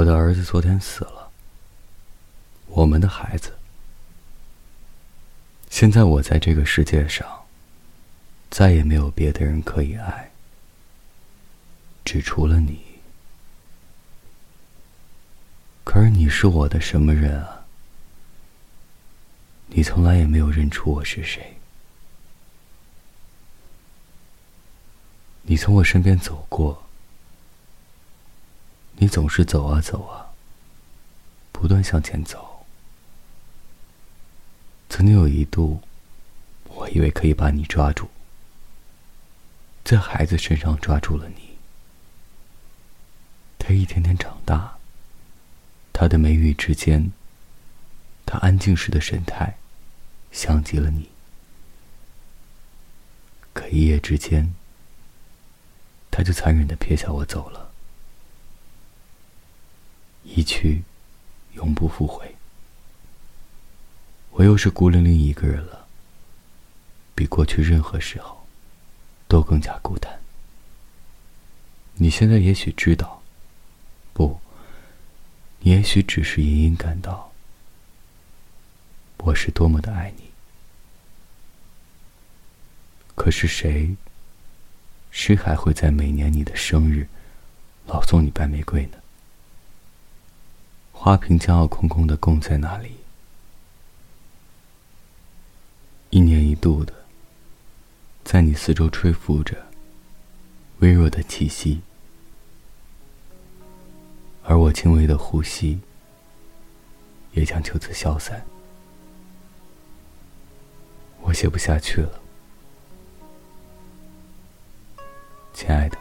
我的儿子昨天死了，我们的孩子。现在我在这个世界上，再也没有别的人可以爱，只除了你。可是你是我的什么人啊？你从来也没有认出我是谁。你从我身边走过。你总是走啊走啊，不断向前走。曾经有一度，我以为可以把你抓住，在孩子身上抓住了你。他一天天长大，他的眉宇之间，他安静时的神态，像极了你。可一夜之间，他就残忍的撇下我走了。一去，永不复回。我又是孤零零一个人了，比过去任何时候都更加孤单。你现在也许知道，不，你也许只是隐隐感到，我是多么的爱你。可是谁，谁还会在每年你的生日，老送你白玫瑰呢？花瓶将要空空的供在那里，一年一度的，在你四周吹拂着微弱的气息，而我轻微的呼吸也将就此消散。我写不下去了，亲爱的。